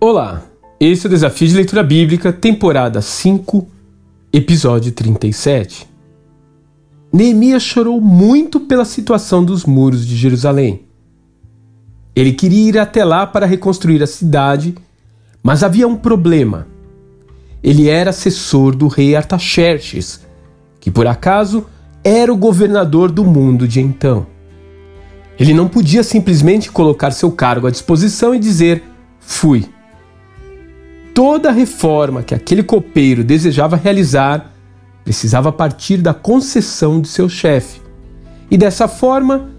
Olá, esse é o Desafio de Leitura Bíblica, temporada 5, episódio 37. Neemias chorou muito pela situação dos muros de Jerusalém. Ele queria ir até lá para reconstruir a cidade, mas havia um problema. Ele era assessor do rei Artaxerxes, que por acaso era o governador do mundo de então. Ele não podia simplesmente colocar seu cargo à disposição e dizer: fui toda reforma que aquele copeiro desejava realizar precisava partir da concessão de seu chefe. E dessa forma,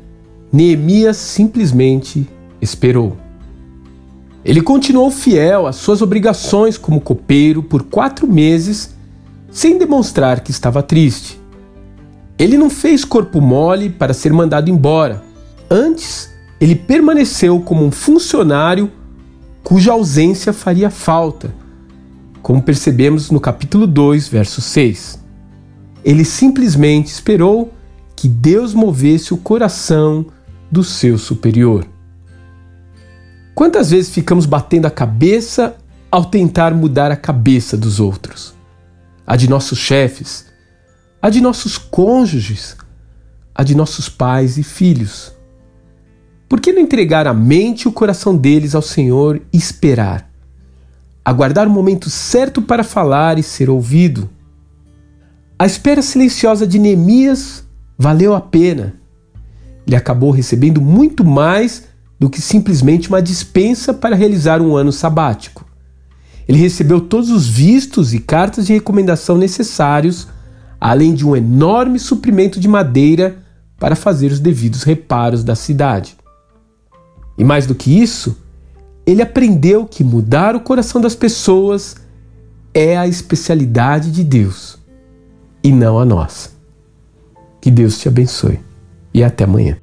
Neemias simplesmente esperou. Ele continuou fiel às suas obrigações como copeiro por quatro meses, sem demonstrar que estava triste. Ele não fez corpo mole para ser mandado embora. Antes, ele permaneceu como um funcionário cuja ausência faria falta, como percebemos no capítulo 2, verso 6. Ele simplesmente esperou que Deus movesse o coração do seu superior. Quantas vezes ficamos batendo a cabeça ao tentar mudar a cabeça dos outros? A de nossos chefes, a de nossos cônjuges, a de nossos pais e filhos. Por que não entregar a mente e o coração deles ao Senhor e esperar? Aguardar o momento certo para falar e ser ouvido. A espera silenciosa de Neemias valeu a pena. Ele acabou recebendo muito mais do que simplesmente uma dispensa para realizar um ano sabático. Ele recebeu todos os vistos e cartas de recomendação necessários, além de um enorme suprimento de madeira para fazer os devidos reparos da cidade. E mais do que isso, ele aprendeu que mudar o coração das pessoas é a especialidade de Deus e não a nossa. Que Deus te abençoe e até amanhã.